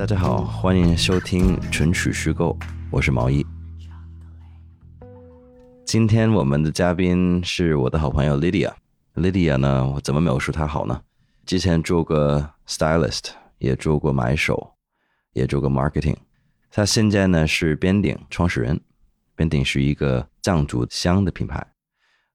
大家好，欢迎收听纯曲虚构，我是毛衣。今天我们的嘉宾是我的好朋友 Lydia。Lydia 呢，我怎么描述她好呢？之前做过 stylist，也做过买手，也做过 marketing。她现在呢是边顶创始人，边顶是一个藏族香的品牌。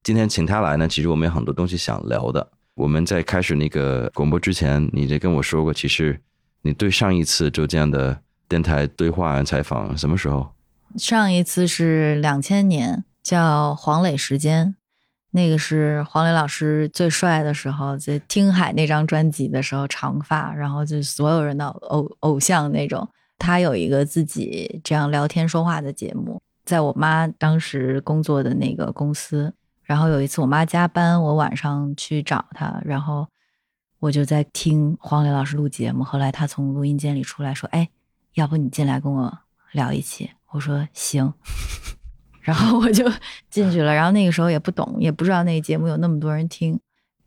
今天请她来呢，其实我们有很多东西想聊的。我们在开始那个广播之前，你就跟我说过，其实你对上一次就这样的电台对话采访什么时候？上一次是两千年，叫黄磊时间，那个是黄磊老师最帅的时候，在《听海》那张专辑的时候，长发，然后就所有人的偶偶像那种。他有一个自己这样聊天说话的节目，在我妈当时工作的那个公司。然后有一次我妈加班，我晚上去找她，然后我就在听黄磊老师录节目。后来他从录音间里出来说：“哎，要不你进来跟我聊一期？”我说：“行。”然后我就进去了。然后那个时候也不懂，也不知道那个节目有那么多人听。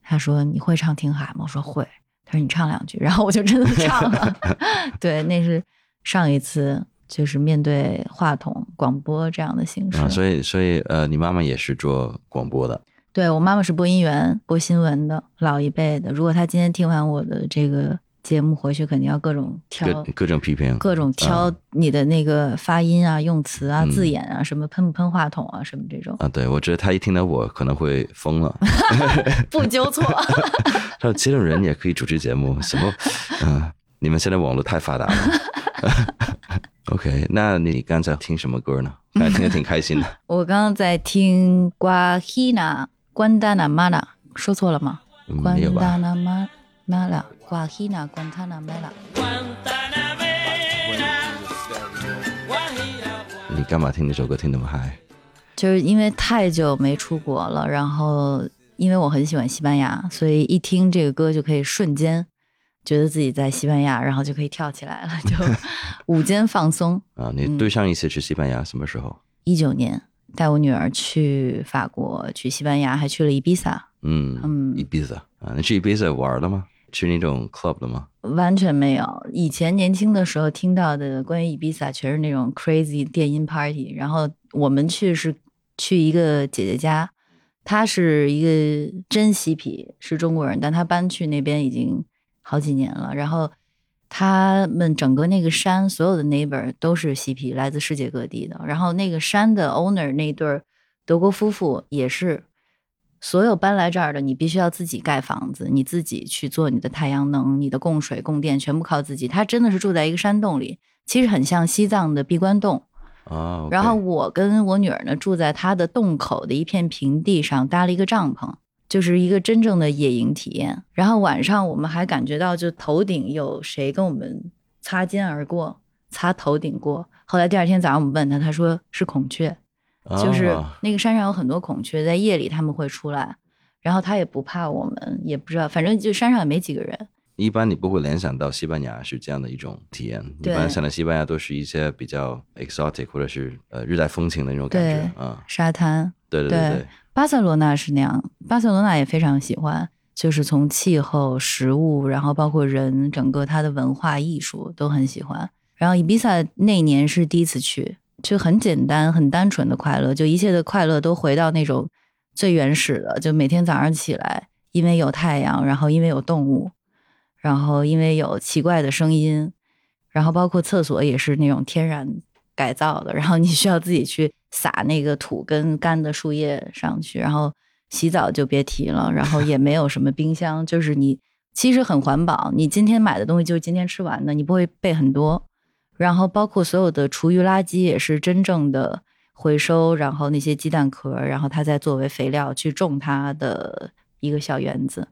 他说：“你会唱《听海》吗？”我说：“会。”他说：“你唱两句。”然后我就真的唱了。对，那是上一次。就是面对话筒广播这样的形式，所以所以呃，你妈妈也是做广播的。对我妈妈是播音员，播新闻的，老一辈的。如果她今天听完我的这个节目，回去肯定要各种挑，各种批评，各种挑你的那个发音啊、用词啊、字眼啊，什么喷不喷话筒啊，什么这种。啊，对，我觉得她一听到我可能会疯了，不纠错。说这种人也可以主持节目，什么？嗯，你们现在网络太发达了。OK，那你刚才听什么歌呢？刚才听的挺开心的。我刚刚在听《瓜希娜关达纳玛拉》，说错了吗？关达纳玛玛拉，瓜希娜关达纳玛拉。你干嘛听这首歌听那么嗨？就是因为太久没出国了，然后因为我很喜欢西班牙，所以一听这个歌就可以瞬间。觉得自己在西班牙，然后就可以跳起来了，就 午间放松啊！你对上一次去西班牙什么时候？一九年，带我女儿去法国，去西班牙，还去了伊比萨。嗯嗯，伊比萨啊，你去伊比萨玩了吗？去那种 club 了吗？完全没有。以前年轻的时候听到的关于伊比萨，全是那种 crazy 电音 party。然后我们去是去一个姐姐家，她是一个真嬉皮，是中国人，但她搬去那边已经。好几年了，然后他们整个那个山所有的 neighbor 都是嬉皮，来自世界各地的。然后那个山的 owner 那对德国夫妇也是，所有搬来这儿的，你必须要自己盖房子，你自己去做你的太阳能、你的供水、供电，全部靠自己。他真的是住在一个山洞里，其实很像西藏的闭关洞啊。然后我跟我女儿呢，住在他的洞口的一片平地上，搭了一个帐篷。就是一个真正的野营体验，然后晚上我们还感觉到，就头顶有谁跟我们擦肩而过，擦头顶过。后来第二天早上我们问他，他说是孔雀，就是那个山上有很多孔雀，在夜里他们会出来，然后他也不怕我们，也不知道，反正就山上也没几个人。一般你不会联想到西班牙是这样的一种体验，一般想到西班牙都是一些比较 exotic 或者是呃日带风情的那种感觉啊，沙滩。对对对。巴塞罗那是那样，巴塞罗那也非常喜欢，就是从气候、食物，然后包括人，整个它的文化艺术都很喜欢。然后伊比萨那年是第一次去，就很简单、很单纯的快乐，就一切的快乐都回到那种最原始的，就每天早上起来，因为有太阳，然后因为有动物，然后因为有奇怪的声音，然后包括厕所也是那种天然改造的，然后你需要自己去。撒那个土跟干的树叶上去，然后洗澡就别提了，然后也没有什么冰箱，就是你其实很环保，你今天买的东西就是今天吃完的，你不会备很多。然后包括所有的厨余垃圾也是真正的回收，然后那些鸡蛋壳，然后它再作为肥料去种它的一个小园子。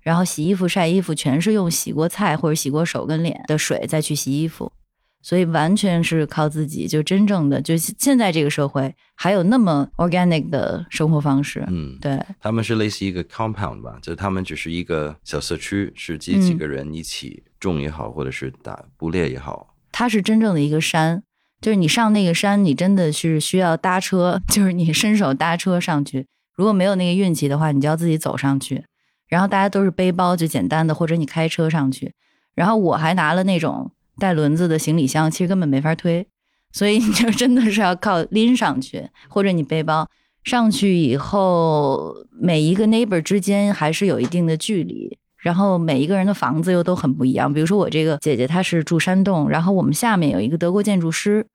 然后洗衣服晒衣服全是用洗过菜或者洗过手跟脸的水再去洗衣服。所以完全是靠自己，就真正的，就现在这个社会还有那么 organic 的生活方式。嗯，对，他们是类似一个 compound 吧，就他们只是一个小社区，是几几个人一起种也好，或者是打捕猎也好。它是真正的一个山，就是你上那个山，你真的是需要搭车，就是你伸手搭车上去。如果没有那个运气的话，你就要自己走上去。然后大家都是背包，就简单的，或者你开车上去。然后我还拿了那种。带轮子的行李箱，其实根本没法推，所以你就真的是要靠拎上去，或者你背包上去以后，每一个 neighbor 之间还是有一定的距离，然后每一个人的房子又都很不一样。比如说我这个姐姐她是住山洞，然后我们下面有一个德国建筑师，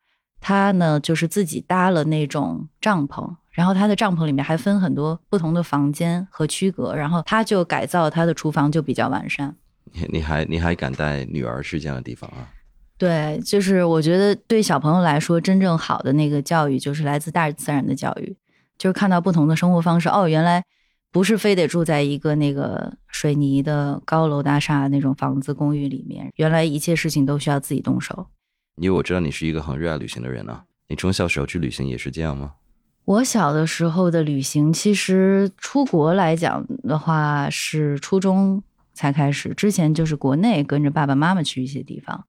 他呢就是自己搭了那种帐篷。然后他的帐篷里面还分很多不同的房间和区隔，然后他就改造他的厨房就比较完善。你你还你还敢带女儿去这样的地方啊？对，就是我觉得对小朋友来说，真正好的那个教育就是来自大自然的教育，就是看到不同的生活方式。哦，原来不是非得住在一个那个水泥的高楼大厦那种房子公寓里面，原来一切事情都需要自己动手。因为我知道你是一个很热爱旅行的人啊，你从小时候去旅行也是这样吗？我小的时候的旅行，其实出国来讲的话，是初中才开始。之前就是国内跟着爸爸妈妈去一些地方。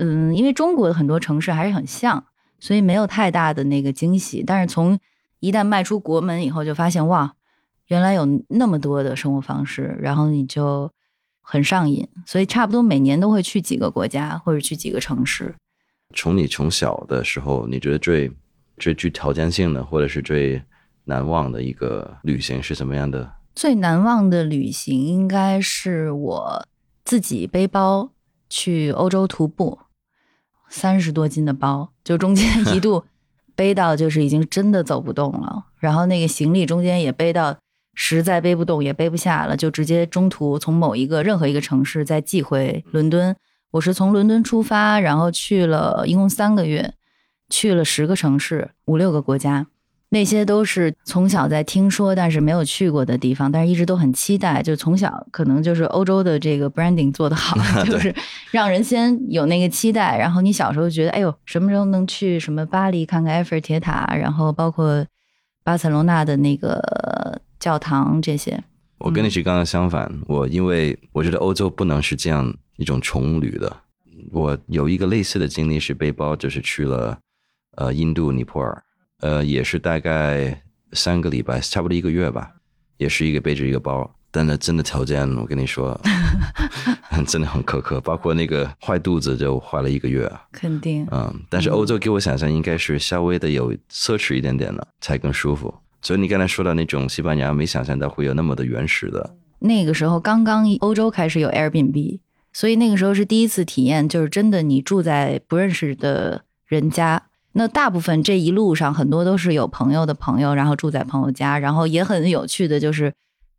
嗯，因为中国的很多城市还是很像，所以没有太大的那个惊喜。但是从一旦迈出国门以后，就发现哇，原来有那么多的生活方式，然后你就很上瘾。所以差不多每年都会去几个国家或者去几个城市。从你从小的时候，你觉得最？最具条件性的，或者是最难忘的一个旅行是什么样的？最难忘的旅行应该是我自己背包去欧洲徒步，三十多斤的包，就中间 一度背到就是已经真的走不动了，然后那个行李中间也背到实在背不动也背不下了，就直接中途从某一个任何一个城市再寄回伦敦。我是从伦敦出发，然后去了一共三个月。去了十个城市，五六个国家，那些都是从小在听说，但是没有去过的地方，但是一直都很期待。就从小可能就是欧洲的这个 branding 做得好，就是让人先有那个期待。然后你小时候觉得，哎呦，什么时候能去什么巴黎看看埃菲尔铁塔，然后包括巴塞罗那的那个教堂这些。我跟你是刚刚相反，我因为我觉得欧洲不能是这样一种穷旅的。我有一个类似的经历是背包，就是去了。呃，印度、尼泊尔，呃，也是大概三个礼拜，差不多一个月吧，也是一个背着一个包，但那真的条件，我跟你说，真的很苛刻，包括那个坏肚子就坏了一个月。肯定。嗯，但是欧洲给我想象应该是稍微的有奢侈一点点的才更舒服，所以你刚才说到那种西班牙，没想象到会有那么的原始的。那个时候刚刚欧洲开始有 Airbnb，所以那个时候是第一次体验，就是真的你住在不认识的人家。那大部分这一路上很多都是有朋友的朋友，然后住在朋友家，然后也很有趣的就是，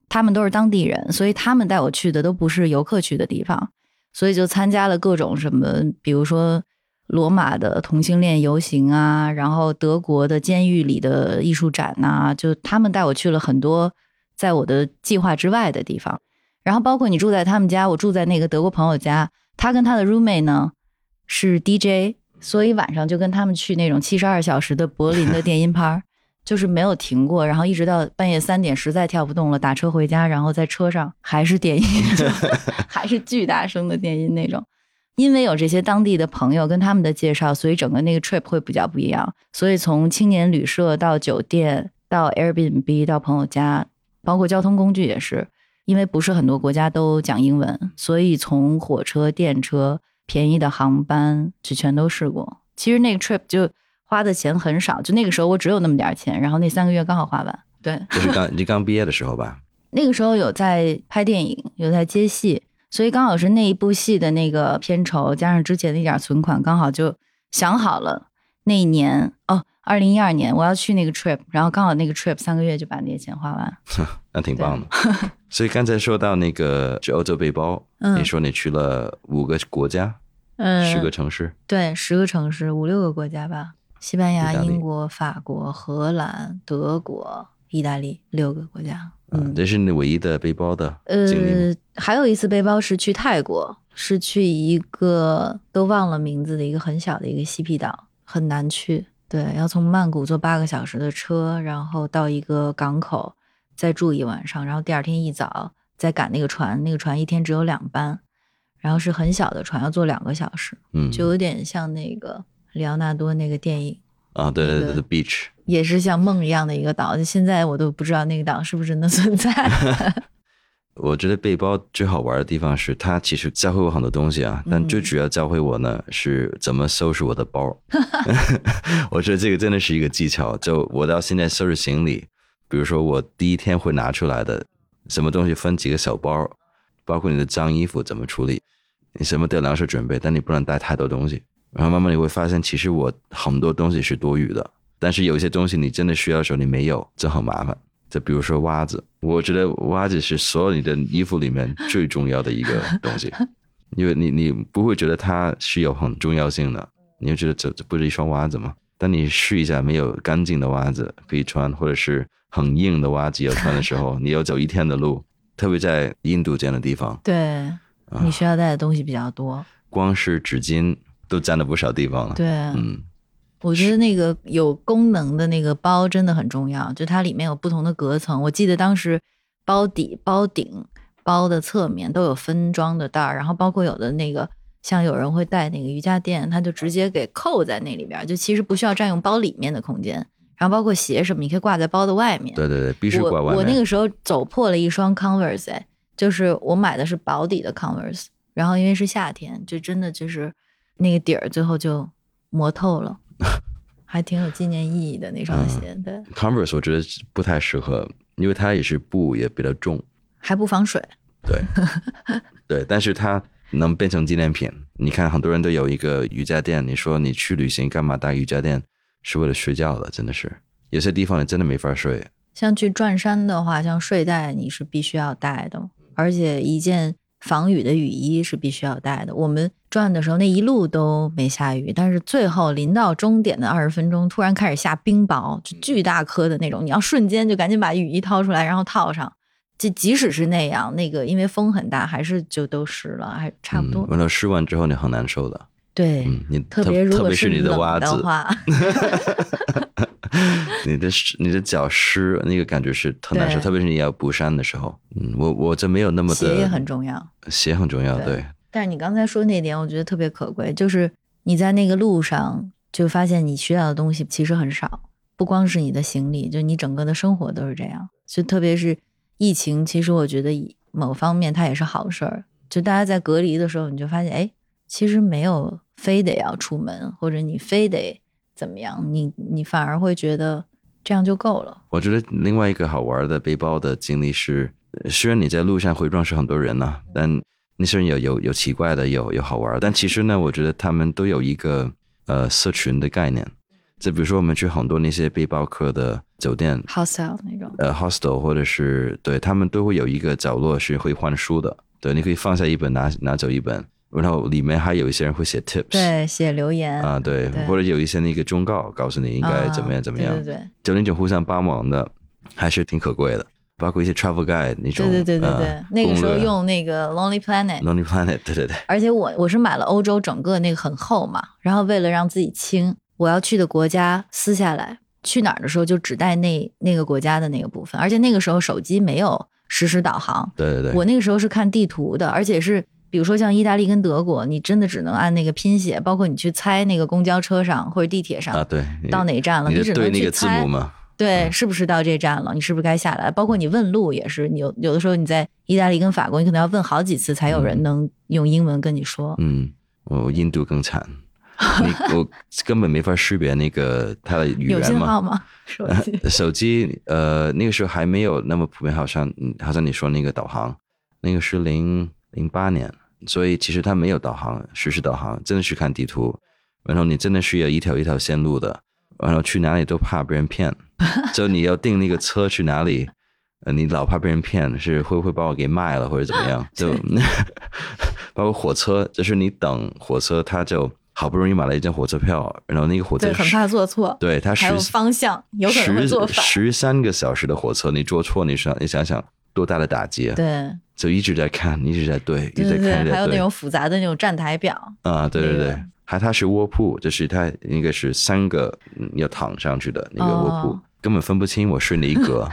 他们都是当地人，所以他们带我去的都不是游客去的地方，所以就参加了各种什么，比如说罗马的同性恋游行啊，然后德国的监狱里的艺术展呐，就他们带我去了很多在我的计划之外的地方，然后包括你住在他们家，我住在那个德国朋友家，他跟他的 roommate 呢是 DJ。所以晚上就跟他们去那种七十二小时的柏林的电音 趴，就是没有停过，然后一直到半夜三点，实在跳不动了，打车回家，然后在车上还是电音，还是巨大声的电音那种。因为有这些当地的朋友跟他们的介绍，所以整个那个 trip 会比较不一样。所以从青年旅社到酒店到 Airbnb 到朋友家，包括交通工具也是，因为不是很多国家都讲英文，所以从火车、电车。便宜的航班就全都试过，其实那个 trip 就花的钱很少，就那个时候我只有那么点钱，然后那三个月刚好花完。对，就是刚你刚毕业的时候吧？那个时候有在拍电影，有在接戏，所以刚好是那一部戏的那个片酬加上之前的一点存款，刚好就想好了那一年哦，二零一二年我要去那个 trip，然后刚好那个 trip 三个月就把那些钱花完，那挺棒的。所以刚才说到那个去欧洲背包，你说你去了五个国家。嗯，十个城市，对，十个城市，五六个国家吧，西班牙、英国、法国、荷兰、德国、意大利，六个国家。嗯，这是你唯一的背包的呃，还有一次背包是去泰国，是去一个都忘了名字的一个很小的一个西皮岛，很难去。对，要从曼谷坐八个小时的车，然后到一个港口再住一晚上，然后第二天一早再赶那个船，那个船一天只有两班。然后是很小的船，要坐两个小时，嗯，就有点像那个里奥纳多那个电影啊，对对对，The Beach 也是像梦一样的一个岛，现在我都不知道那个岛是不是真的存在。我觉得背包最好玩的地方是，它其实教会我很多东西啊，但最主要教会我呢是怎么收拾我的包。我觉得这个真的是一个技巧。就我到现在收拾行李，比如说我第一天会拿出来的什么东西分几个小包，包括你的脏衣服怎么处理，你什么都粮食准备，但你不能带太多东西。然后慢慢你会发现，其实我很多东西是多余的，但是有些东西你真的需要的时候你没有，这很麻烦。就比如说袜子，我觉得袜子是所有你的衣服里面最重要的一个东西，因为你你不会觉得它是有很重要性的，你就觉得这这不是一双袜子吗？当你试一下没有干净的袜子可以穿，或者是很硬的袜子要穿的时候，你要走一天的路，特别在印度这样的地方，对，你需要带的东西比较多，光是纸巾都占了不少地方了。对，嗯。我觉得那个有功能的那个包真的很重要，就它里面有不同的隔层。我记得当时包底、包顶、包的侧面都有分装的袋儿，然后包括有的那个像有人会带那个瑜伽垫，它就直接给扣在那里边，就其实不需要占用包里面的空间。然后包括鞋什么，你可以挂在包的外面。对对对，必须挂外面。我那个时候走破了一双 Converse，哎，就是我买的是薄底的 Converse，然后因为是夏天，就真的就是那个底儿最后就磨透了。还挺有纪念意义的那双鞋，对。Converse 我觉得不太适合，因为它也是布，也比较重，还不防水。对，对，但是它能变成纪念品。你看，很多人都有一个瑜伽垫，你说你去旅行干嘛带瑜伽垫？是为了睡觉的，真的是。有些地方你真的没法睡。像去转山的话，像睡袋你是必须要带的，而且一件。防雨的雨衣是必须要带的。我们转的时候那一路都没下雨，但是最后临到终点的二十分钟，突然开始下冰雹，就巨大颗的那种。你要瞬间就赶紧把雨衣掏出来，然后套上。就即使是那样，那个因为风很大，还是就都湿了，还差不多。完了湿完之后你很难受的。对，你特别如果是你的袜子话。你的，你的脚湿，那个感觉是特难受，特别是你要补山的时候。嗯，我我这没有那么的。鞋也很重要，鞋很重要，对。但是你刚才说那点，我觉得特别可贵，就是你在那个路上就发现你需要的东西其实很少，不光是你的行李，就你整个的生活都是这样。就特别是疫情，其实我觉得某方面它也是好事儿。就大家在隔离的时候，你就发现，哎，其实没有非得要出门，或者你非得怎么样，你你反而会觉得。这样就够了。我觉得另外一个好玩的背包的经历是，虽然你在路上会认识很多人呢，但那些人有有有奇怪的，有有好玩。但其实呢，我觉得他们都有一个呃社群的概念。就比如说，我们去很多那些背包客的酒店，hostel 那种，呃，hostel 或者是对他们都会有一个角落是会换书的。对，你可以放下一本，拿拿走一本。然后里面还有一些人会写 tips，对，写留言。啊，对，或者有一些那个忠告，告诉你应该怎么样怎么样，对对对，就那种互相帮忙的，还是挺可贵的。包括一些 travel guide 那种，对对对对对，那个时候用那个 Lonely Planet，Lonely Planet，对对对。而且我我是买了欧洲整个那个很厚嘛，然后为了让自己轻，我要去的国家撕下来，去哪儿的时候就只带那那个国家的那个部分，而且那个时候手机没有实时导航，对对对，我那个时候是看地图的，而且是。比如说像意大利跟德国，你真的只能按那个拼写，包括你去猜那个公交车上或者地铁上啊，对，到哪站了，你只能去猜，对，是不是到这站了？你是不是该下来？包括你问路也是，你有有的时候你在意大利跟法国，你可能要问好几次才有人能用英文跟你说。嗯，我印度更惨，你我 根本没法识别那个它的语言嘛。有信号吗？手机？手机？呃，那个时候还没有那么普遍，好像好像你说那个导航，那个是零零八年。所以其实它没有导航，实时导航，真的是看地图。然后你真的是要一条一条线路的，然后去哪里都怕被人骗。就你要订那个车去哪里，呃，你老怕被人骗，是会不会把我给卖了或者怎么样？就 包括火车，就是你等火车，他就好不容易买了一张火车票，然后那个火车很怕坐错，对他还有方向，有可能坐反。十三个小时的火车，你坐错，你想你想想多大的打击啊？对。就一直在看，一直在对，一直在看，还有那种复杂的那种站台表啊，对对对，还它是卧铺，就是它应该是三个要躺上去的那个卧铺，根本分不清我睡哪一格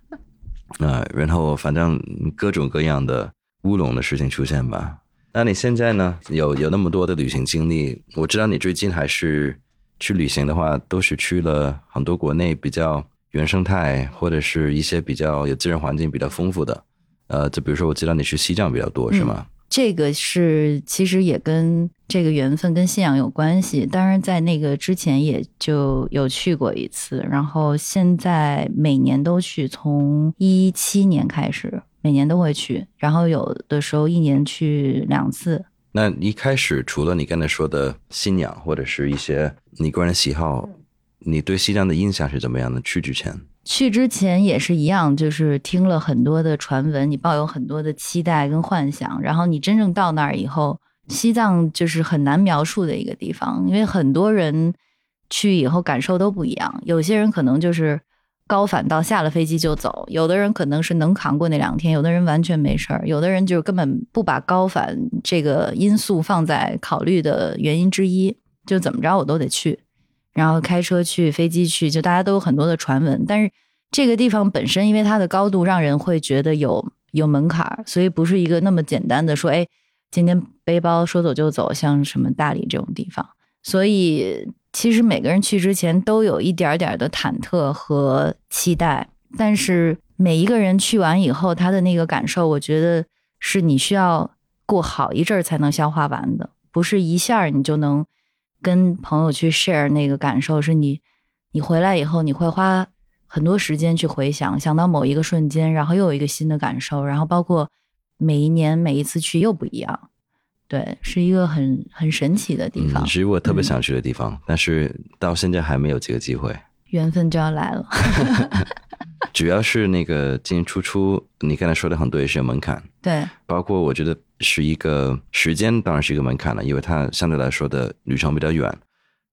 啊，然后反正各种各样的乌龙的事情出现吧。那你现在呢？有有那么多的旅行经历，我知道你最近还是去旅行的话，都是去了很多国内比较原生态或者是一些比较有自然环境比较丰富的。呃，就比如说我知道你去西藏比较多，是吗？这个是其实也跟这个缘分跟信仰有关系。当然，在那个之前也就有去过一次，然后现在每年都去，从一七年开始每年都会去，然后有的时候一年去两次。那一开始除了你刚才说的信仰或者是一些你个人喜好，你对西藏的印象是怎么样的？去之前？去之前也是一样，就是听了很多的传闻，你抱有很多的期待跟幻想，然后你真正到那儿以后，西藏就是很难描述的一个地方，因为很多人去以后感受都不一样。有些人可能就是高反到下了飞机就走，有的人可能是能扛过那两天，有的人完全没事儿，有的人就根本不把高反这个因素放在考虑的原因之一，就怎么着我都得去。然后开车去，飞机去，就大家都有很多的传闻。但是这个地方本身，因为它的高度，让人会觉得有有门槛，所以不是一个那么简单的说，哎，今天背包说走就走，像什么大理这种地方。所以其实每个人去之前都有一点点的忐忑和期待，但是每一个人去完以后，他的那个感受，我觉得是你需要过好一阵儿才能消化完的，不是一下你就能。跟朋友去 share 那个感受，是你，你回来以后，你会花很多时间去回想，想到某一个瞬间，然后又有一个新的感受，然后包括每一年每一次去又不一样，对，是一个很很神奇的地方。其实我特别想去的地方，但是到现在还没有这个机会。缘分就要来了。主要是那个进进出出，你刚才说的很多也是有门槛。对，包括我觉得是一个时间，当然是一个门槛了，因为它相对来说的旅程比较远。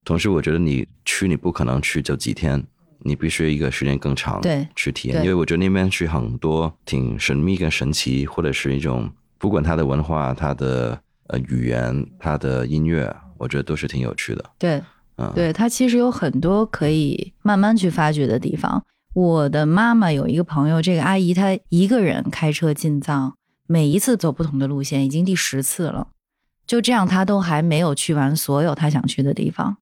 同时，我觉得你去，你不可能去就几天，你必须一个时间更长，对，去体验。因为我觉得那边去很多挺神秘跟神奇，或者是一种不管它的文化、它的呃语言、它的音乐，我觉得都是挺有趣的。对，嗯，对，它其实有很多可以慢慢去发掘的地方。我的妈妈有一个朋友，这个阿姨她一个人开车进藏，每一次走不同的路线，已经第十次了。就这样，他都还没有去完所有他想去的地方。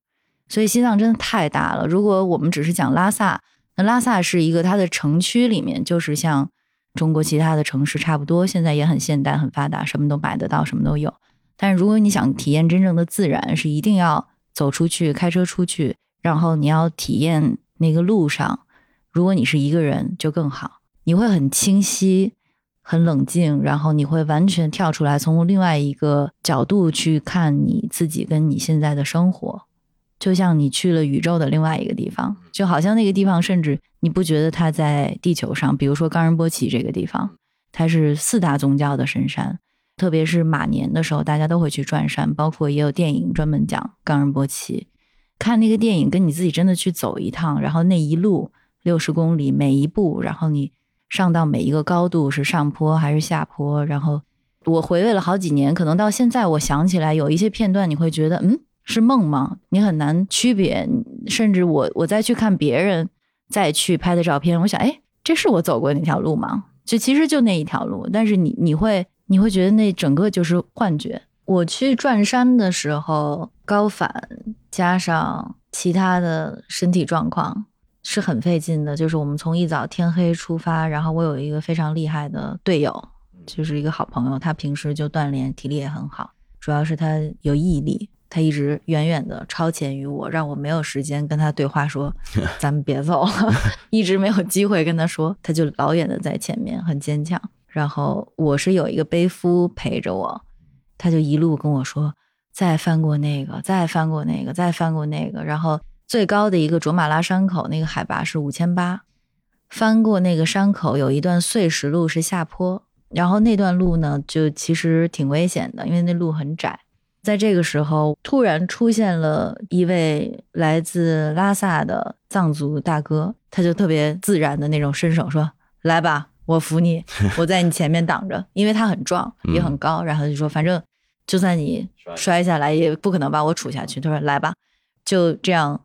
所以西藏真的太大了。如果我们只是讲拉萨，那拉萨是一个它的城区里面，就是像中国其他的城市差不多，现在也很现代、很发达，什么都买得到，什么都有。但是如果你想体验真正的自然，是一定要走出去，开车出去，然后你要体验那个路上。如果你是一个人就更好，你会很清晰、很冷静，然后你会完全跳出来，从另外一个角度去看你自己跟你现在的生活，就像你去了宇宙的另外一个地方，就好像那个地方甚至你不觉得它在地球上。比如说冈仁波齐这个地方，它是四大宗教的神山，特别是马年的时候，大家都会去转山，包括也有电影专门讲冈仁波齐。看那个电影，跟你自己真的去走一趟，然后那一路。六十公里每一步，然后你上到每一个高度是上坡还是下坡？然后我回味了好几年，可能到现在我想起来有一些片段，你会觉得嗯是梦吗？你很难区别。甚至我我再去看别人再去拍的照片，我想哎，这是我走过那条路吗？就其实就那一条路，但是你你会你会觉得那整个就是幻觉。我去转山的时候，高反加上其他的身体状况。是很费劲的，就是我们从一早天黑出发，然后我有一个非常厉害的队友，就是一个好朋友，他平时就锻炼，体力也很好，主要是他有毅力，他一直远远的超前于我，让我没有时间跟他对话，说咱们别走了，一直没有机会跟他说，他就老远的在前面，很坚强。然后我是有一个背夫陪着我，他就一路跟我说，再翻过那个，再翻过那个，再翻过那个，然后。最高的一个卓玛拉山口，那个海拔是五千八。翻过那个山口，有一段碎石路是下坡，然后那段路呢，就其实挺危险的，因为那路很窄。在这个时候，突然出现了一位来自拉萨的藏族大哥，他就特别自然的那种伸手说：“来吧，我扶你，我在你前面挡着。”因为他很壮，也很高，然后就说：“反正就算你摔下来，也不可能把我杵下去。”他说：“来吧，就这样。”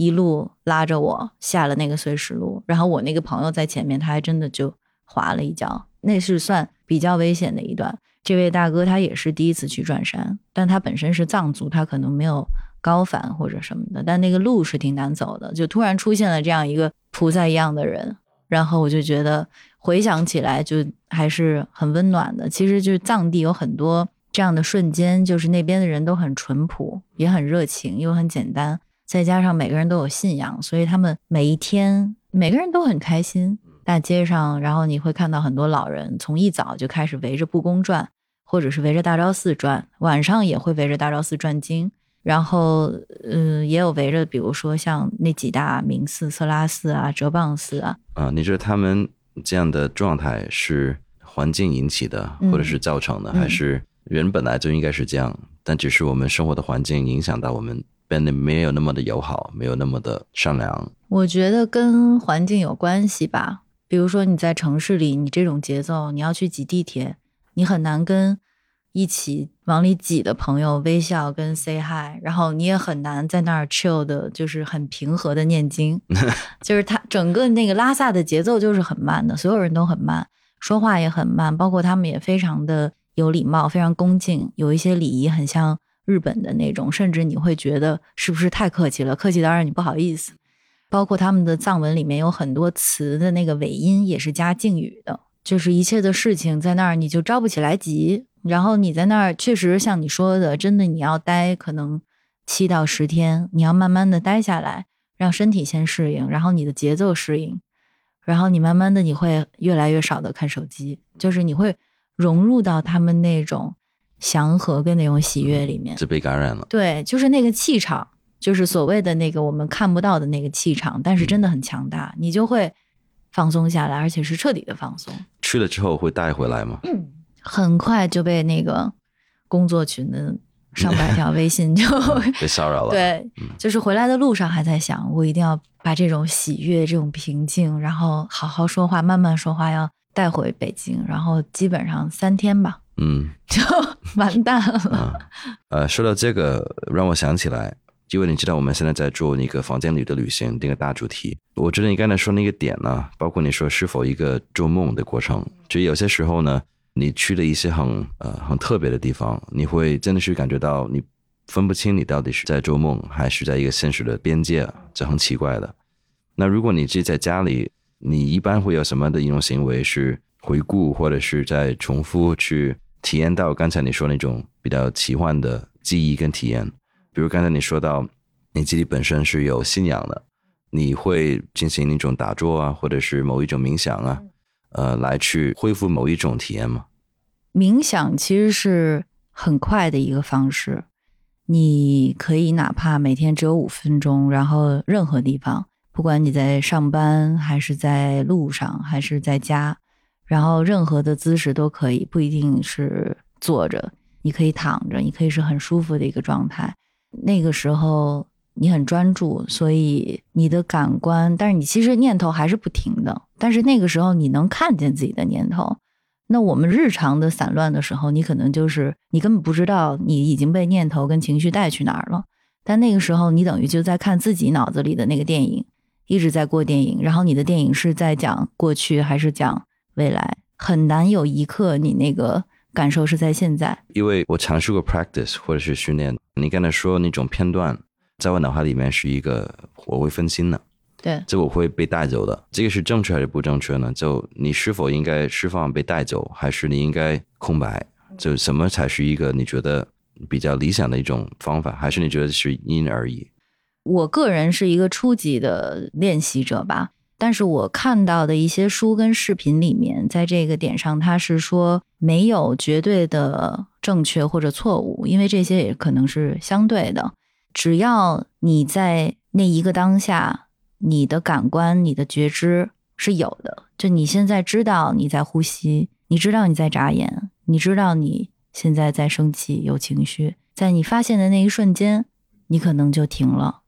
一路拉着我下了那个碎石路，然后我那个朋友在前面，他还真的就滑了一跤，那是算比较危险的一段。这位大哥他也是第一次去转山，但他本身是藏族，他可能没有高反或者什么的，但那个路是挺难走的。就突然出现了这样一个菩萨一样的人，然后我就觉得回想起来就还是很温暖的。其实就是藏地有很多这样的瞬间，就是那边的人都很淳朴，也很热情，又很简单，再加上每个人都有信仰，所以他们每一天每个人都很开心。大街上，然后你会看到很多老人从一早就开始围着布宫转，或者是围着大昭寺转，晚上也会围着大昭寺转经。然后，嗯，也有围着，比如说像那几大名寺，色拉寺啊、哲蚌寺啊。啊，你觉得他们这样的状态是环境引起的，或者是造成的，还是人本来就应该是这样？但只是我们生活的环境影响到我们变得没有那么的友好，没有那么的善良。我觉得跟环境有关系吧。比如说你在城市里，你这种节奏，你要去挤地铁，你很难跟。一起往里挤的朋友微笑跟 say hi，然后你也很难在那儿 chill 的，就是很平和的念经，就是他整个那个拉萨的节奏就是很慢的，所有人都很慢，说话也很慢，包括他们也非常的有礼貌，非常恭敬，有一些礼仪很像日本的那种，甚至你会觉得是不是太客气了，客气到让你不好意思。包括他们的藏文里面有很多词的那个尾音也是加敬语的，就是一切的事情在那儿你就着不起来急。然后你在那儿确实像你说的，真的你要待可能七到十天，你要慢慢的待下来，让身体先适应，然后你的节奏适应，然后你慢慢的你会越来越少的看手机，就是你会融入到他们那种祥和跟那种喜悦里面，就被感染了。对，就是那个气场，就是所谓的那个我们看不到的那个气场，但是真的很强大，你就会放松下来，而且是彻底的放松。去了之后会带回来吗？嗯很快就被那个工作群的上百条微信就 被骚扰了。对，就是回来的路上还在想，我一定要把这种喜悦、这种平静，然后好好说话、慢慢说话，要带回北京。然后基本上三天吧，嗯，就完蛋了。呃，说到这个，让我想起来，因为你知道我们现在在做那个房间里的旅行那个大主题。我觉得你刚才说那个点呢，包括你说是否一个做梦的过程，就有些时候呢。你去了一些很呃很特别的地方，你会真的是感觉到你分不清你到底是在做梦还是在一个现实的边界，这很奇怪的。那如果你自己在家里，你一般会有什么的一种行为是回顾或者是在重复去体验到刚才你说那种比较奇幻的记忆跟体验？比如刚才你说到你自己本身是有信仰的，你会进行那种打坐啊，或者是某一种冥想啊。呃，来去恢复某一种体验吗？冥想其实是很快的一个方式，你可以哪怕每天只有五分钟，然后任何地方，不管你在上班还是在路上还是在家，然后任何的姿势都可以，不一定是坐着，你可以躺着，你可以是很舒服的一个状态。那个时候。你很专注，所以你的感官，但是你其实念头还是不停的。但是那个时候你能看见自己的念头。那我们日常的散乱的时候，你可能就是你根本不知道你已经被念头跟情绪带去哪儿了。但那个时候你等于就在看自己脑子里的那个电影，一直在过电影。然后你的电影是在讲过去还是讲未来？很难有一刻你那个感受是在现在。因为我尝试过 practice 或者是训练，你刚才说那种片段。在我脑海里面是一个我会分心的，对，这我会被带走的。这个是正确还是不正确呢？就你是否应该释放被带走，还是你应该空白？就什么才是一个你觉得比较理想的一种方法？还是你觉得是因人而异？我个人是一个初级的练习者吧，但是我看到的一些书跟视频里面，在这个点上，他是说没有绝对的正确或者错误，因为这些也可能是相对的。只要你在那一个当下，你的感官、你的觉知是有的，就你现在知道你在呼吸，你知道你在眨眼，你知道你现在在生气、有情绪，在你发现的那一瞬间，你可能就停了，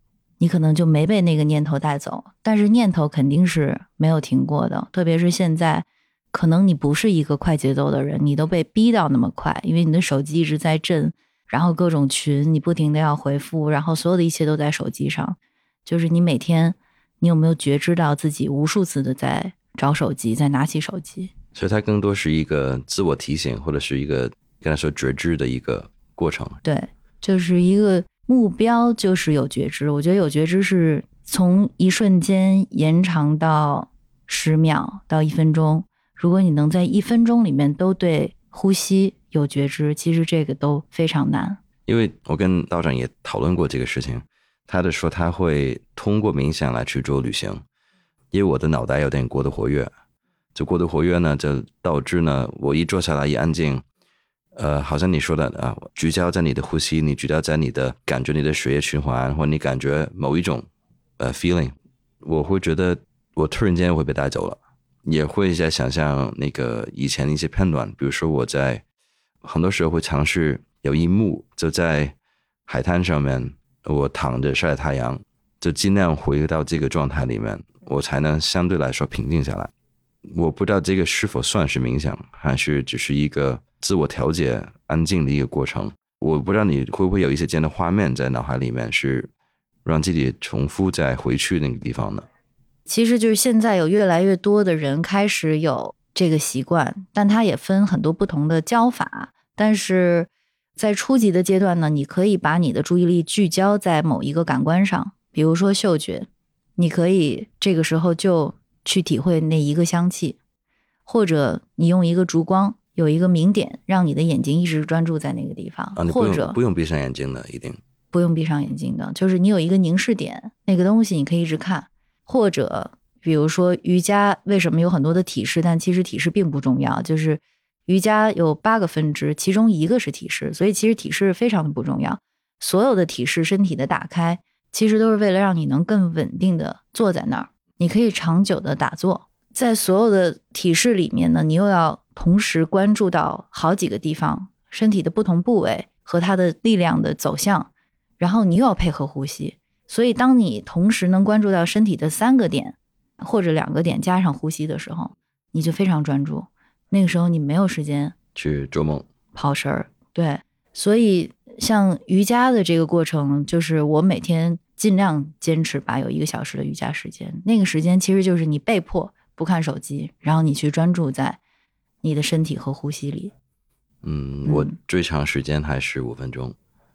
你可能就没被那个念头带走，但是念头肯定是没有停过的，特别是现在，可能你不是一个快节奏的人，你都被逼到那么快，因为你的手机一直在震。然后各种群，你不停的要回复，然后所有的一切都在手机上，就是你每天，你有没有觉知到自己无数次的在找手机，在拿起手机？所以它更多是一个自我提醒，或者是一个跟他说觉知的一个过程。对，就是一个目标，就是有觉知。我觉得有觉知是从一瞬间延长到十秒到一分钟，如果你能在一分钟里面都对呼吸有觉知，其实这个都非常难。因为我跟道长也讨论过这个事情，他的说他会通过冥想来去做旅行，因为我的脑袋有点过度活跃，就过度活跃呢，就导致呢，我一坐下来一安静，呃，好像你说的啊，聚焦在你的呼吸，你聚焦在你的感觉，你的血液循环，或你感觉某一种呃 feeling，我会觉得我突然间会被带走了。也会在想象那个以前的一些片段，比如说我在很多时候会尝试有一幕就在海滩上面，我躺着晒太阳，就尽量回到这个状态里面，我才能相对来说平静下来。我不知道这个是否算是冥想，还是只是一个自我调节、安静的一个过程。我不知道你会不会有一些这样的画面在脑海里面，是让自己重复再回去那个地方的。其实就是现在有越来越多的人开始有这个习惯，但它也分很多不同的教法。但是在初级的阶段呢，你可以把你的注意力聚焦在某一个感官上，比如说嗅觉，你可以这个时候就去体会那一个香气，或者你用一个烛光，有一个明点，让你的眼睛一直专注在那个地方，或者不用闭上眼睛的，一定不用闭上眼睛的，就是你有一个凝视点，那个东西你可以一直看。或者，比如说瑜伽，为什么有很多的体式？但其实体式并不重要。就是瑜伽有八个分支，其中一个是体式，所以其实体式非常的不重要。所有的体式，身体的打开，其实都是为了让你能更稳定的坐在那儿。你可以长久的打坐，在所有的体式里面呢，你又要同时关注到好几个地方，身体的不同部位和它的力量的走向，然后你又要配合呼吸。所以，当你同时能关注到身体的三个点或者两个点，加上呼吸的时候，你就非常专注。那个时候，你没有时间去做梦、跑神儿。对，所以像瑜伽的这个过程，就是我每天尽量坚持吧，有一个小时的瑜伽时间。那个时间其实就是你被迫不看手机，然后你去专注在你的身体和呼吸里。嗯，我最长时间还是五分钟。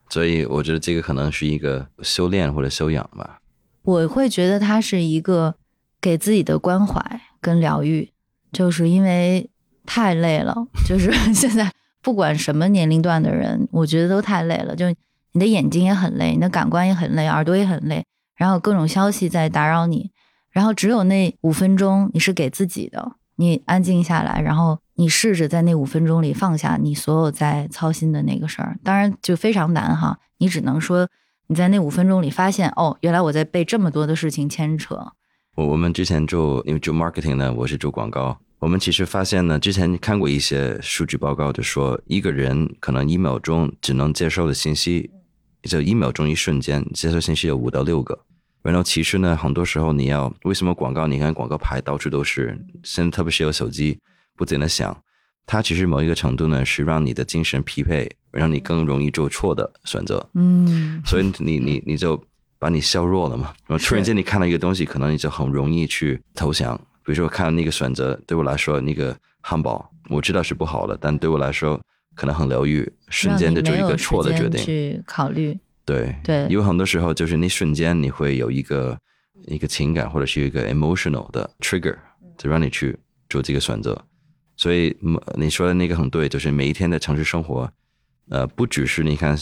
所以我觉得这个可能是一个修炼或者修养吧。我会觉得它是一个给自己的关怀跟疗愈，就是因为太累了。就是 现在不管什么年龄段的人，我觉得都太累了。就你的眼睛也很累，你的感官也很累，耳朵也很累，然后各种消息在打扰你，然后只有那五分钟你是给自己的，你安静下来，然后。你试着在那五分钟里放下你所有在操心的那个事儿，当然就非常难哈。你只能说你在那五分钟里发现，哦，原来我在被这么多的事情牵扯。我我们之前做因为做 marketing 呢，我是做广告。我们其实发现呢，之前看过一些数据报告，就说一个人可能一秒钟只能接受的信息，就一秒钟一瞬间接受信息有五到六个。然后其实呢，很多时候你要为什么广告？你看广告牌到处都是，现在特别是有手机。不停的响，它其实某一个程度呢，是让你的精神匹配，让你更容易做错的选择。嗯，所以你你你就把你削弱了嘛。然后突然间你看到一个东西，可能你就很容易去投降。比如说看到那个选择，对我来说那个汉堡，我知道是不好的，但对我来说可能很疗愈，瞬间的就一个错的决定。去考虑。对对，因为很多时候就是那瞬间你会有一个一个情感或者是一个 emotional 的 trigger，就让你去做这个选择。所以，你说的那个很对，就是每一天的城市生活，呃，不只是你看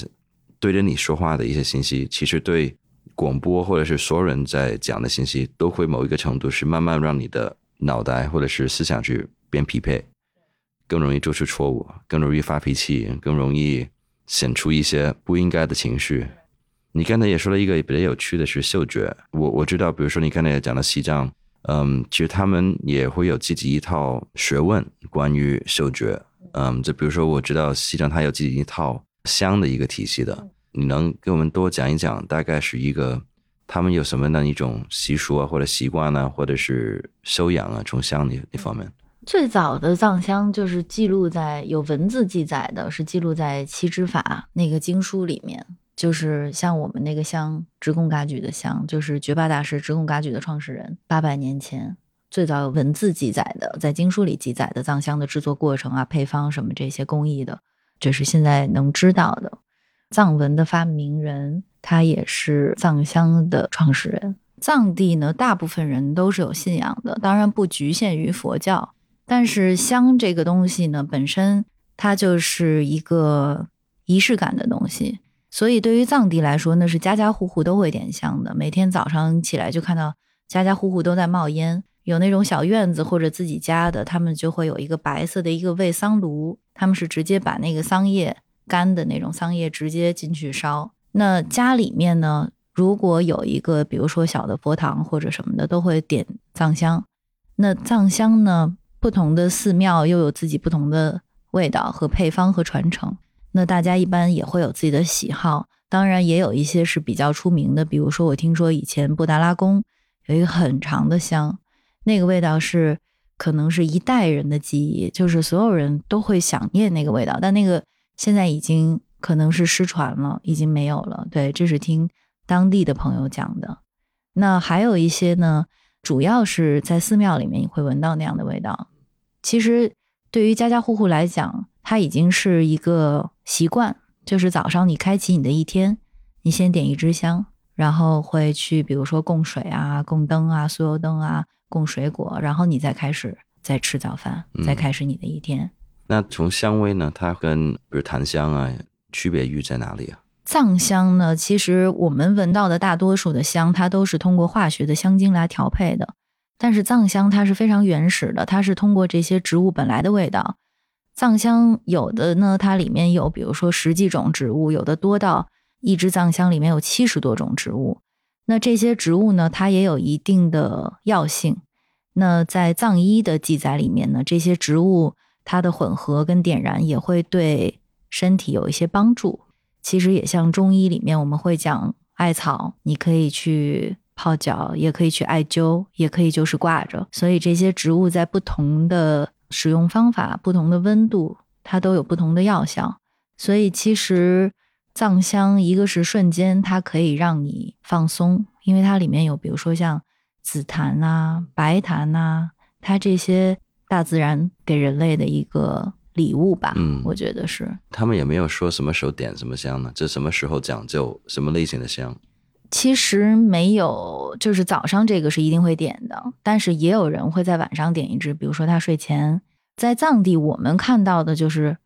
对着你说话的一些信息，其实对广播或者是所有人在讲的信息，都会某一个程度是慢慢让你的脑袋或者是思想去变匹配，更容易做出错误，更容易发脾气，更容易显出一些不应该的情绪。你刚才也说了一个比较有趣的是嗅觉，我我知道，比如说你刚才也讲了西藏。嗯，其实他们也会有自己一套学问关于嗅觉。嗯，就比如说，我知道西藏它有自己一套香的一个体系的，你能给我们多讲一讲，大概是一个他们有什么样的一种习俗啊，或者习惯啊，或者是修养啊，从香那那方面。最早的藏香就是记录在有文字记载的，是记录在七支法那个经书里面。就是像我们那个香直贡嘎举的香，就是觉巴大师直贡嘎举的创始人，八百年前最早有文字记载的，在经书里记载的藏香的制作过程啊、配方什么这些工艺的，这是现在能知道的。藏文的发明人，他也是藏香的创始人。藏地呢，大部分人都是有信仰的，当然不局限于佛教。但是香这个东西呢，本身它就是一个仪式感的东西，所以对于藏地来说，那是家家户户都会点香的。每天早上起来就看到家家户户都在冒烟，有那种小院子或者自己家的，他们就会有一个白色的一个煨桑炉，他们是直接把那个桑叶干的那种桑叶直接进去烧。那家里面呢，如果有一个比如说小的佛堂或者什么的，都会点藏香。那藏香呢？不同的寺庙又有自己不同的味道和配方和传承。那大家一般也会有自己的喜好，当然也有一些是比较出名的。比如说，我听说以前布达拉宫有一个很长的香，那个味道是可能是一代人的记忆，就是所有人都会想念那个味道。但那个现在已经可能是失传了，已经没有了。对，这是听当地的朋友讲的。那还有一些呢，主要是在寺庙里面你会闻到那样的味道。其实，对于家家户户来讲，它已经是一个习惯。就是早上你开启你的一天，你先点一支香，然后会去，比如说供水啊、供灯啊、酥油灯啊、供水果，然后你再开始再吃早饭，再开始你的一天。那从香味呢，它跟比如檀香啊，区别于在哪里啊？藏香呢，其实我们闻到的大多数的香，它都是通过化学的香精来调配的。但是藏香它是非常原始的，它是通过这些植物本来的味道。藏香有的呢，它里面有比如说十几种植物，有的多到一支藏香里面有七十多种植物。那这些植物呢，它也有一定的药性。那在藏医的记载里面呢，这些植物它的混合跟点燃也会对身体有一些帮助。其实也像中医里面我们会讲艾草，你可以去。泡脚也可以去艾灸，也可以就是挂着。所以这些植物在不同的使用方法、不同的温度，它都有不同的药效。所以其实藏香一个是瞬间，它可以让你放松，因为它里面有比如说像紫檀啊、白檀啊，它这些大自然给人类的一个礼物吧。嗯，我觉得是。他们也没有说什么时候点什么香呢？这什么时候讲究什么类型的香？其实没有，就是早上这个是一定会点的，但是也有人会在晚上点一支，比如说他睡前。在藏地，我们看到的就是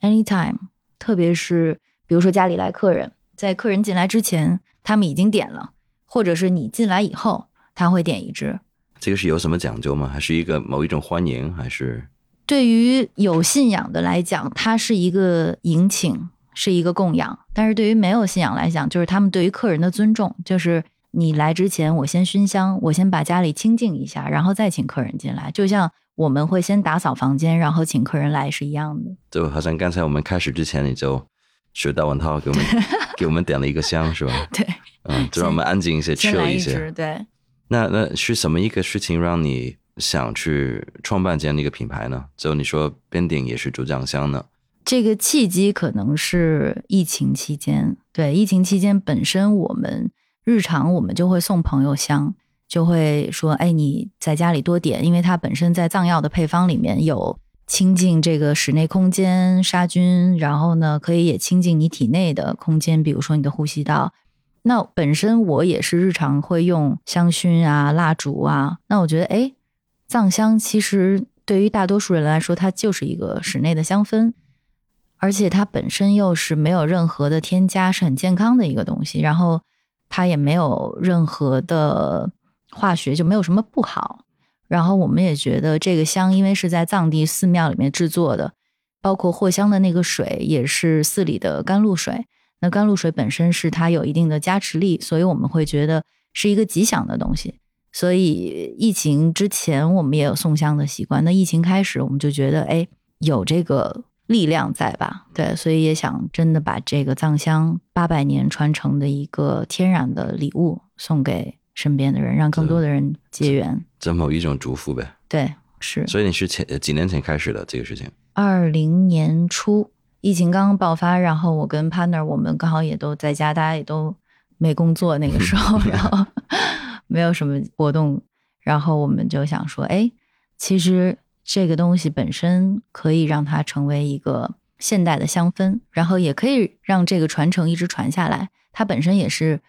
anytime，特别是比如说家里来客人，在客人进来之前，他们已经点了，或者是你进来以后，他会点一支。这个是有什么讲究吗？还是一个某一种欢迎？还是对于有信仰的来讲，它是一个迎请。是一个供养，但是对于没有信仰来讲，就是他们对于客人的尊重，就是你来之前，我先熏香，我先把家里清净一下，然后再请客人进来，就像我们会先打扫房间，然后请客人来是一样的。就好像刚才我们开始之前，你就学大文涛给我们 给我们点了一个香，是吧？对，嗯，就让我们安静一些，chill 一些。对。那那是什么一个事情让你想去创办这样的一个品牌呢？就你说边顶也是主酱香呢？这个契机可能是疫情期间，对疫情期间本身我们日常我们就会送朋友香，就会说，哎，你在家里多点，因为它本身在藏药的配方里面有清净这个室内空间杀菌，然后呢，可以也清净你体内的空间，比如说你的呼吸道。那本身我也是日常会用香薰啊、蜡烛啊，那我觉得，哎，藏香其实对于大多数人来说，它就是一个室内的香氛。而且它本身又是没有任何的添加，是很健康的一个东西。然后它也没有任何的化学，就没有什么不好。然后我们也觉得这个香，因为是在藏地寺庙里面制作的，包括藿香的那个水也是寺里的甘露水。那甘露水本身是它有一定的加持力，所以我们会觉得是一个吉祥的东西。所以疫情之前我们也有送香的习惯。那疫情开始，我们就觉得哎，有这个。力量在吧？对，所以也想真的把这个藏香八百年传承的一个天然的礼物送给身边的人，让更多的人结缘。这某一种祝福呗。对，是。所以你是前几年前开始的这个事情？二零年初，疫情刚刚爆发，然后我跟 partner 我们刚好也都在家，大家也都没工作那个时候，然后没有什么活动，然后我们就想说，哎，其实。这个东西本身可以让它成为一个现代的香氛，然后也可以让这个传承一直传下来。它本身也是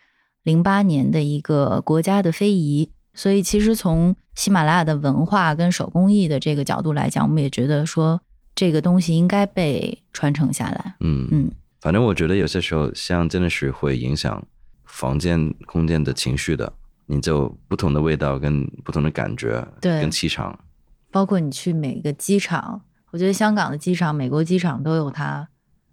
零八年的一个国家的非遗，所以其实从喜马拉雅的文化跟手工艺的这个角度来讲，我们也觉得说这个东西应该被传承下来。嗯嗯，反正我觉得有些时候香真的是会影响房间空间的情绪的，你就不同的味道跟不同的感觉，对。跟气场，包括你去每个机场，我觉得香港的机场、美国机场都有它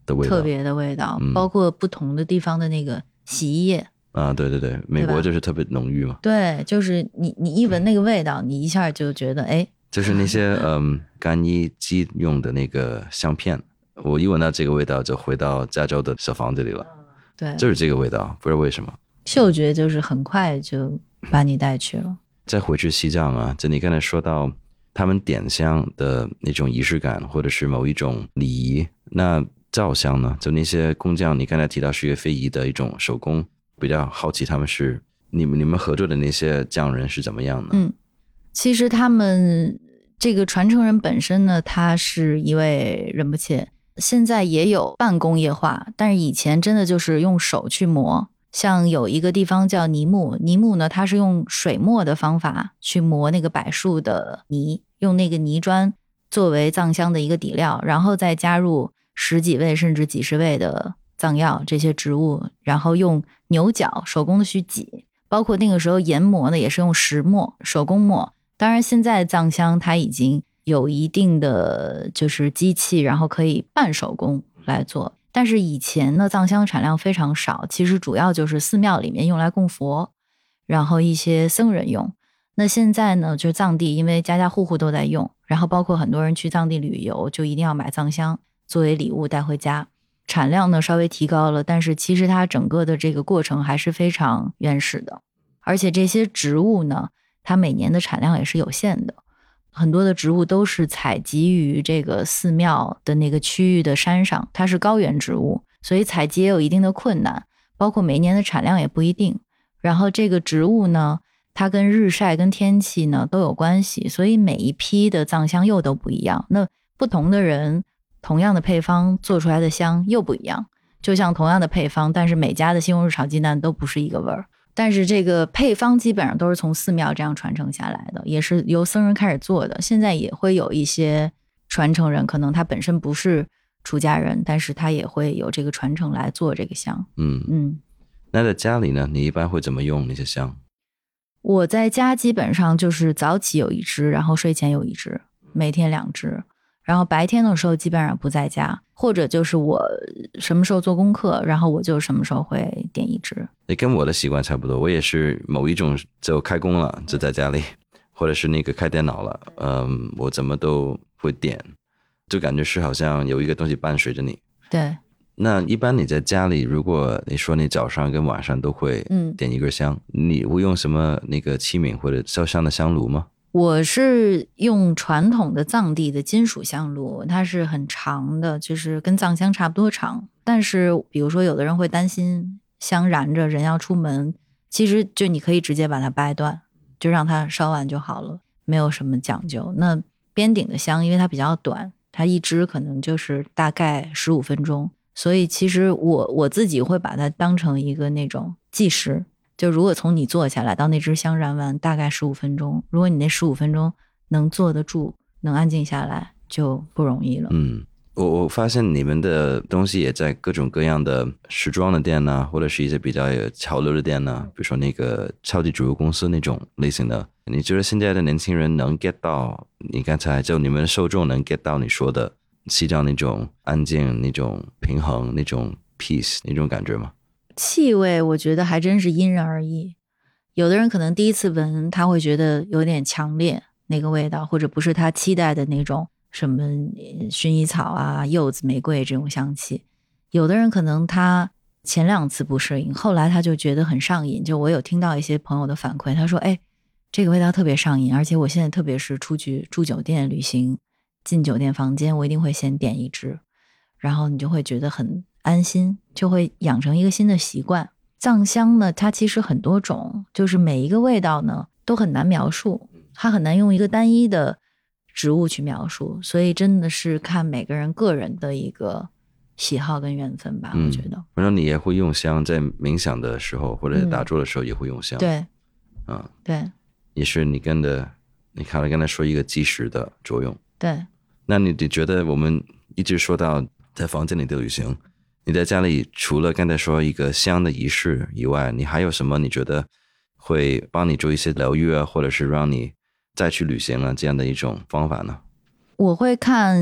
的味道。特别的味道，嗯。包括不同的地方的那个洗衣液。啊，对对对，美国就是特别浓郁嘛，对，就是你你一闻那个味道，你一下就觉得哎，就是那些 嗯干衣机用的那个香片，我一闻到这个味道就回到加州的小房子里了，对，就是这个味道，不知道为什么。嗅觉就是很快就把你带去了。再回去西藏啊，就你刚才说到他们点香的那种仪式感，或者是某一种礼仪，那造香呢？就那些工匠，你刚才提到是一个非遗的一种手工，比较好奇他们是你们你们合作的那些匠人是怎么样的？嗯，其实他们这个传承人本身呢，他是一位仁波切，现在也有半工业化，但是以前真的就是用手去磨。像有一个地方叫泥木，泥木呢，它是用水磨的方法去磨那个柏树的泥，用那个泥砖作为藏香的一个底料，然后再加入十几味甚至几十味的藏药这些植物，然后用牛角手工的去挤，包括那个时候研磨呢，也是用石磨手工磨。当然，现在藏香它已经有一定的就是机器，然后可以半手工来做。但是以前呢，藏香产量非常少，其实主要就是寺庙里面用来供佛，然后一些僧人用。那现在呢，就藏地，因为家家户户都在用，然后包括很多人去藏地旅游，就一定要买藏香作为礼物带回家。产量呢稍微提高了，但是其实它整个的这个过程还是非常原始的，而且这些植物呢，它每年的产量也是有限的。很多的植物都是采集于这个寺庙的那个区域的山上，它是高原植物，所以采集也有一定的困难，包括每年的产量也不一定。然后这个植物呢，它跟日晒跟天气呢都有关系，所以每一批的藏香又都不一样。那不同的人同样的配方做出来的香又不一样，就像同样的配方，但是每家的西红柿炒鸡蛋都不是一个味儿。但是这个配方基本上都是从寺庙这样传承下来的，也是由僧人开始做的。现在也会有一些传承人，可能他本身不是出家人，但是他也会有这个传承来做这个香。嗯，嗯，那在家里呢，你一般会怎么用那些香？我在家基本上就是早起有一支，然后睡前有一支，每天两支。然后白天的时候基本上不在家，或者就是我什么时候做功课，然后我就什么时候会点一支。也跟我的习惯差不多，我也是某一种就开工了就在家里，或者是那个开电脑了，嗯，我怎么都会点，就感觉是好像有一个东西伴随着你。对，那一般你在家里，如果你说你早上跟晚上都会嗯点一根香，你会用什么那个器皿或者烧香的香炉吗？我是用传统的藏地的金属香炉，它是很长的，就是跟藏香差不多长。但是，比如说有的人会担心香燃着人要出门，其实就你可以直接把它掰断，就让它烧完就好了，没有什么讲究。那边顶的香，因为它比较短，它一支可能就是大概十五分钟，所以其实我我自己会把它当成一个那种计时。就如果从你坐下来到那只香燃完，大概十五分钟。如果你那十五分钟能坐得住，能安静下来，就不容易了。嗯，我我发现你们的东西也在各种各样的时装的店呐、或者是一些比较有潮流的店呐、比如说那个超级主流公司那种类型的。你觉得现在的年轻人能 get 到你刚才就你们的受众能 get 到你说的西藏那种安静、那种平衡、那种 peace 那种感觉吗？气味，我觉得还真是因人而异。有的人可能第一次闻，他会觉得有点强烈那个味道，或者不是他期待的那种什么薰衣草啊、柚子、玫瑰这种香气。有的人可能他前两次不适应，后来他就觉得很上瘾。就我有听到一些朋友的反馈，他说：“哎，这个味道特别上瘾，而且我现在特别是出去住酒店旅行，进酒店房间，我一定会先点一支，然后你就会觉得很安心，就会养成一个新的习惯。藏香呢，它其实很多种，就是每一个味道呢都很难描述，它很难用一个单一的植物去描述，所以真的是看每个人个人的一个喜好跟缘分吧，嗯我觉得。反正你也会用香，在冥想的时候或者嗯打坐的时候也会用香。，对嗯，对，也是你跟的，你看了刚才说一个及时的作用。对，那你你觉得我们一直说到在房间里的旅行，你在家里除了刚才说一个香的仪式以外，你还有什么？你觉得会帮你做一些疗愈啊，或者是让你再去旅行啊这样的一种方法呢？我会看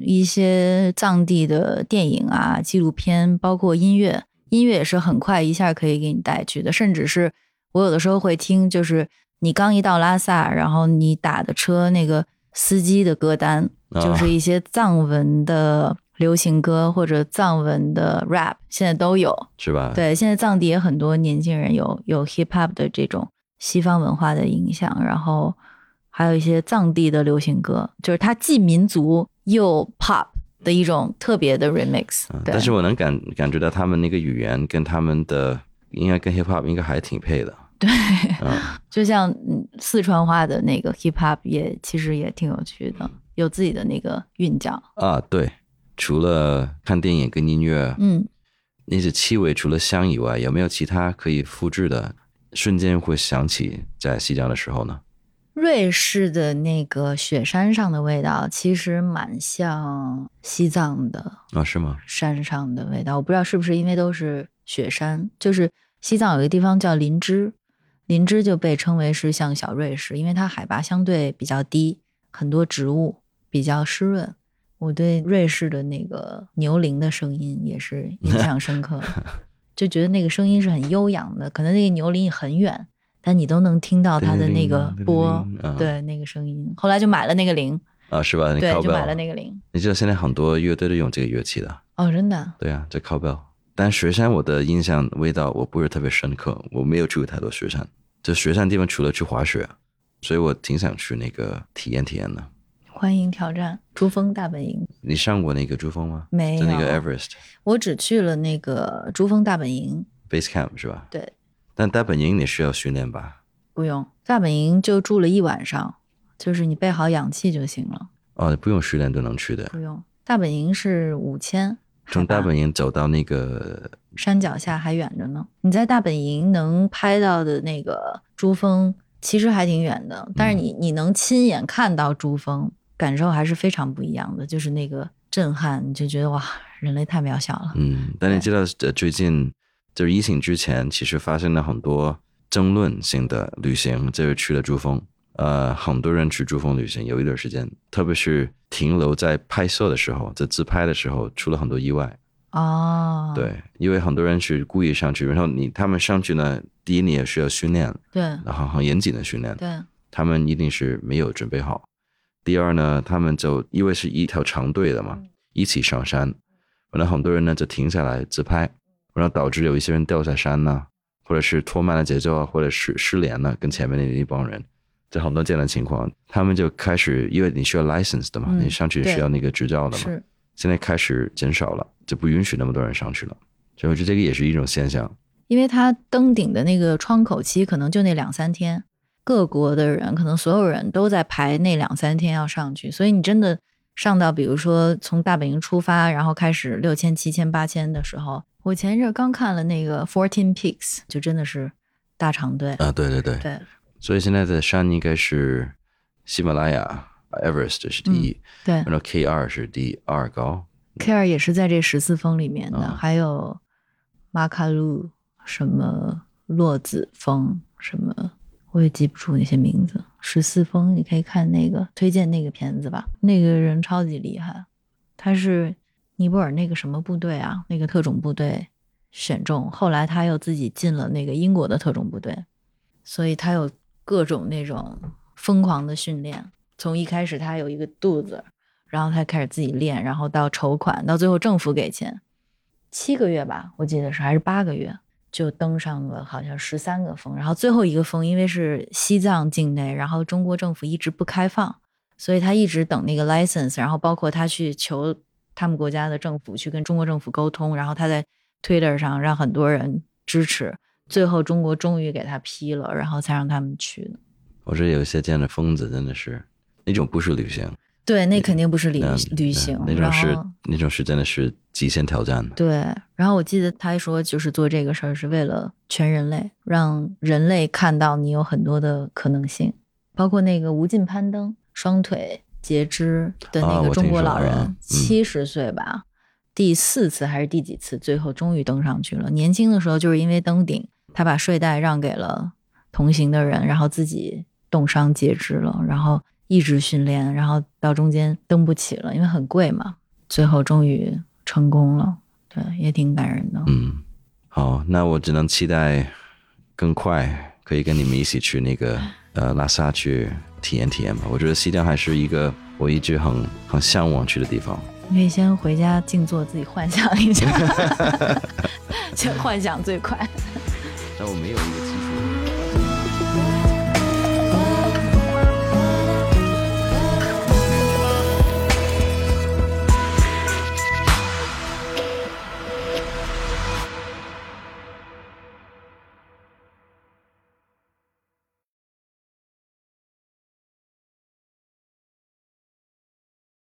一些藏地的电影啊、纪录片，包括音乐。音乐也是很快一下可以给你带去的，甚至是我有的时候会听，就是你刚一到拉萨，然后你打的车那个司机的歌单，就是一些藏文的流行歌或者藏文的 rap，现在都有，是吧？对，现在藏地也很多年轻人有有 hip hop 的这种西方文化的影响，然后还有一些藏地的流行歌，就是它既民族又 pop 的一种特别的 remix。对但是我能感感觉到他们那个语言跟他们的应该跟 hip hop 应该还挺配的。对，嗯，就像嗯四川话的那个 hip hop 也其实也挺有趣的，有自己的那个韵脚。啊，对，除了看电影跟音乐，嗯，那些气味除了香以外，有没有其他可以复制的？瞬间会想起在西藏的时候呢？瑞士的那个雪山上的味道其实蛮像西藏的啊，是吗？山上的味道，我不知道是不是因为都是雪山，就是西藏有一个地方叫林芝，林芝就被称为是像小瑞士，因为它海拔相对比较低，很多植物比较湿润。我对瑞士的那个牛铃的声音也是印 象深刻，就觉得那个声音是很悠扬的，可能那个牛铃很远，但你都能听到它的那个波对那个声音。后来就买了那个铃，啊，是吧？对，就买了那个铃。你知道现在很多乐队都用这个乐器的，哦，真的，对啊，这 cowbell。但雪山我的印象味道我不是特别深刻，我没有去过太多雪山。就雪山地方除了去滑雪，所以我挺想去那个体验体验的。欢迎挑战珠峰大本营。你上过那个珠峰吗？没有，就那个 Everest 我只去了那个珠峰大本营。Base Camp 是吧？对，但大本营你需要训练吧？不用，大本营就住了一晚上，就是你备好氧气就行了，哦，不用训练都能去的。不用。大本营是五千，从大本营走到那个山脚下还远着呢。你在大本营能拍到的那个珠峰，其实还挺远的，但是你你能亲眼看到珠峰，感受还是非常不一样的，就是那个震撼，你就觉得哇，人类太渺小了。嗯，但你知道，呃，最近就是疫情之前，其实发生了很多争论性的旅行，就是去了珠峰。呃，很多人去珠峰旅行，有一段时间，特别是停留在拍摄的时候，在自拍的时候，出了很多意外。哦，对，因为很多人是故意上去，然后你他们上去呢，第一你也是要训练，对然后很严谨的训练，对，他们一定是没有准备好。第二呢，他们就因为是一条长队的嘛，一起上山，然后很多人呢就停下来自拍，然后导致有一些人掉下山呢，或者是拖慢了节奏啊，或者是失联了，跟前面的一帮人，这很多这样的情况，他们就开始，因为你需要 license 的嘛，嗯你上去需要那个执照的嘛，是。现在开始减少了，就不允许那么多人上去了，所以我觉得这个也是一种现象。因为它登顶的那个窗口期可能就那两三天，各国的人可能所有人都在排那两三天要上去，所以你真的上到，比如说从大本营出发，然后开始六千、七千、八千的时候，我前一阵儿刚看了那个 Fourteen Peaks，就真的是大长队。啊，对对对，对，所以现在的山应该是喜马拉雅 Everest 是第一，对然后 K 二是第二高，，K 二也是在这十四峰里面的，嗯还有马卡路、什么洛子峰、什么，我也记不住那些名字。十四峰，你可以看那个推荐那个片子吧，那个人超级厉害，他是尼泊尔那个什么部队啊，那个特种部队选中，后来他又自己进了那个英国的特种部队，所以他有各种那种疯狂的训练。从一开始他有一个肚子，然后他开始自己练，然后到筹款，到最后政府给钱，七个月吧，我记得是还是八个月，就登上了好像十三个峰，然后最后一个峰因为是西藏境内，然后中国政府一直不开放，所以他一直等那个 license，然后包括他去求他们国家的政府去跟中国政府沟通，然后他在 Twitter 上让很多人支持，最后中国终于给他批了，然后才让他们去的。我这有些这样的疯子真的是那种不是旅行，对，那肯定不是旅那旅行，那种是那种是真的是极限挑战。对，然后我记得他还说，就是做这个事儿是为了全人类，让人类看到你有很多的可能性，包括那个无尽攀登，双腿截肢的啊那个中国老人，啊嗯七十岁吧，第四次还是第几次，最后终于登上去了。年轻的时候就是因为登顶，他把睡袋让给了同行的人，然后自己冻伤截肢了，然后一直训练，然后到中间登不起了，因为很贵嘛，最后终于成功了。对，也挺感人的。嗯，好，那我只能期待更快可以跟你们一起去那个呃拉萨去体验体验吧。我觉得西藏还是一个我一直很很向往去的地方。你可以先回家静坐，自己幻想一下，先幻想最快。但我没有一个。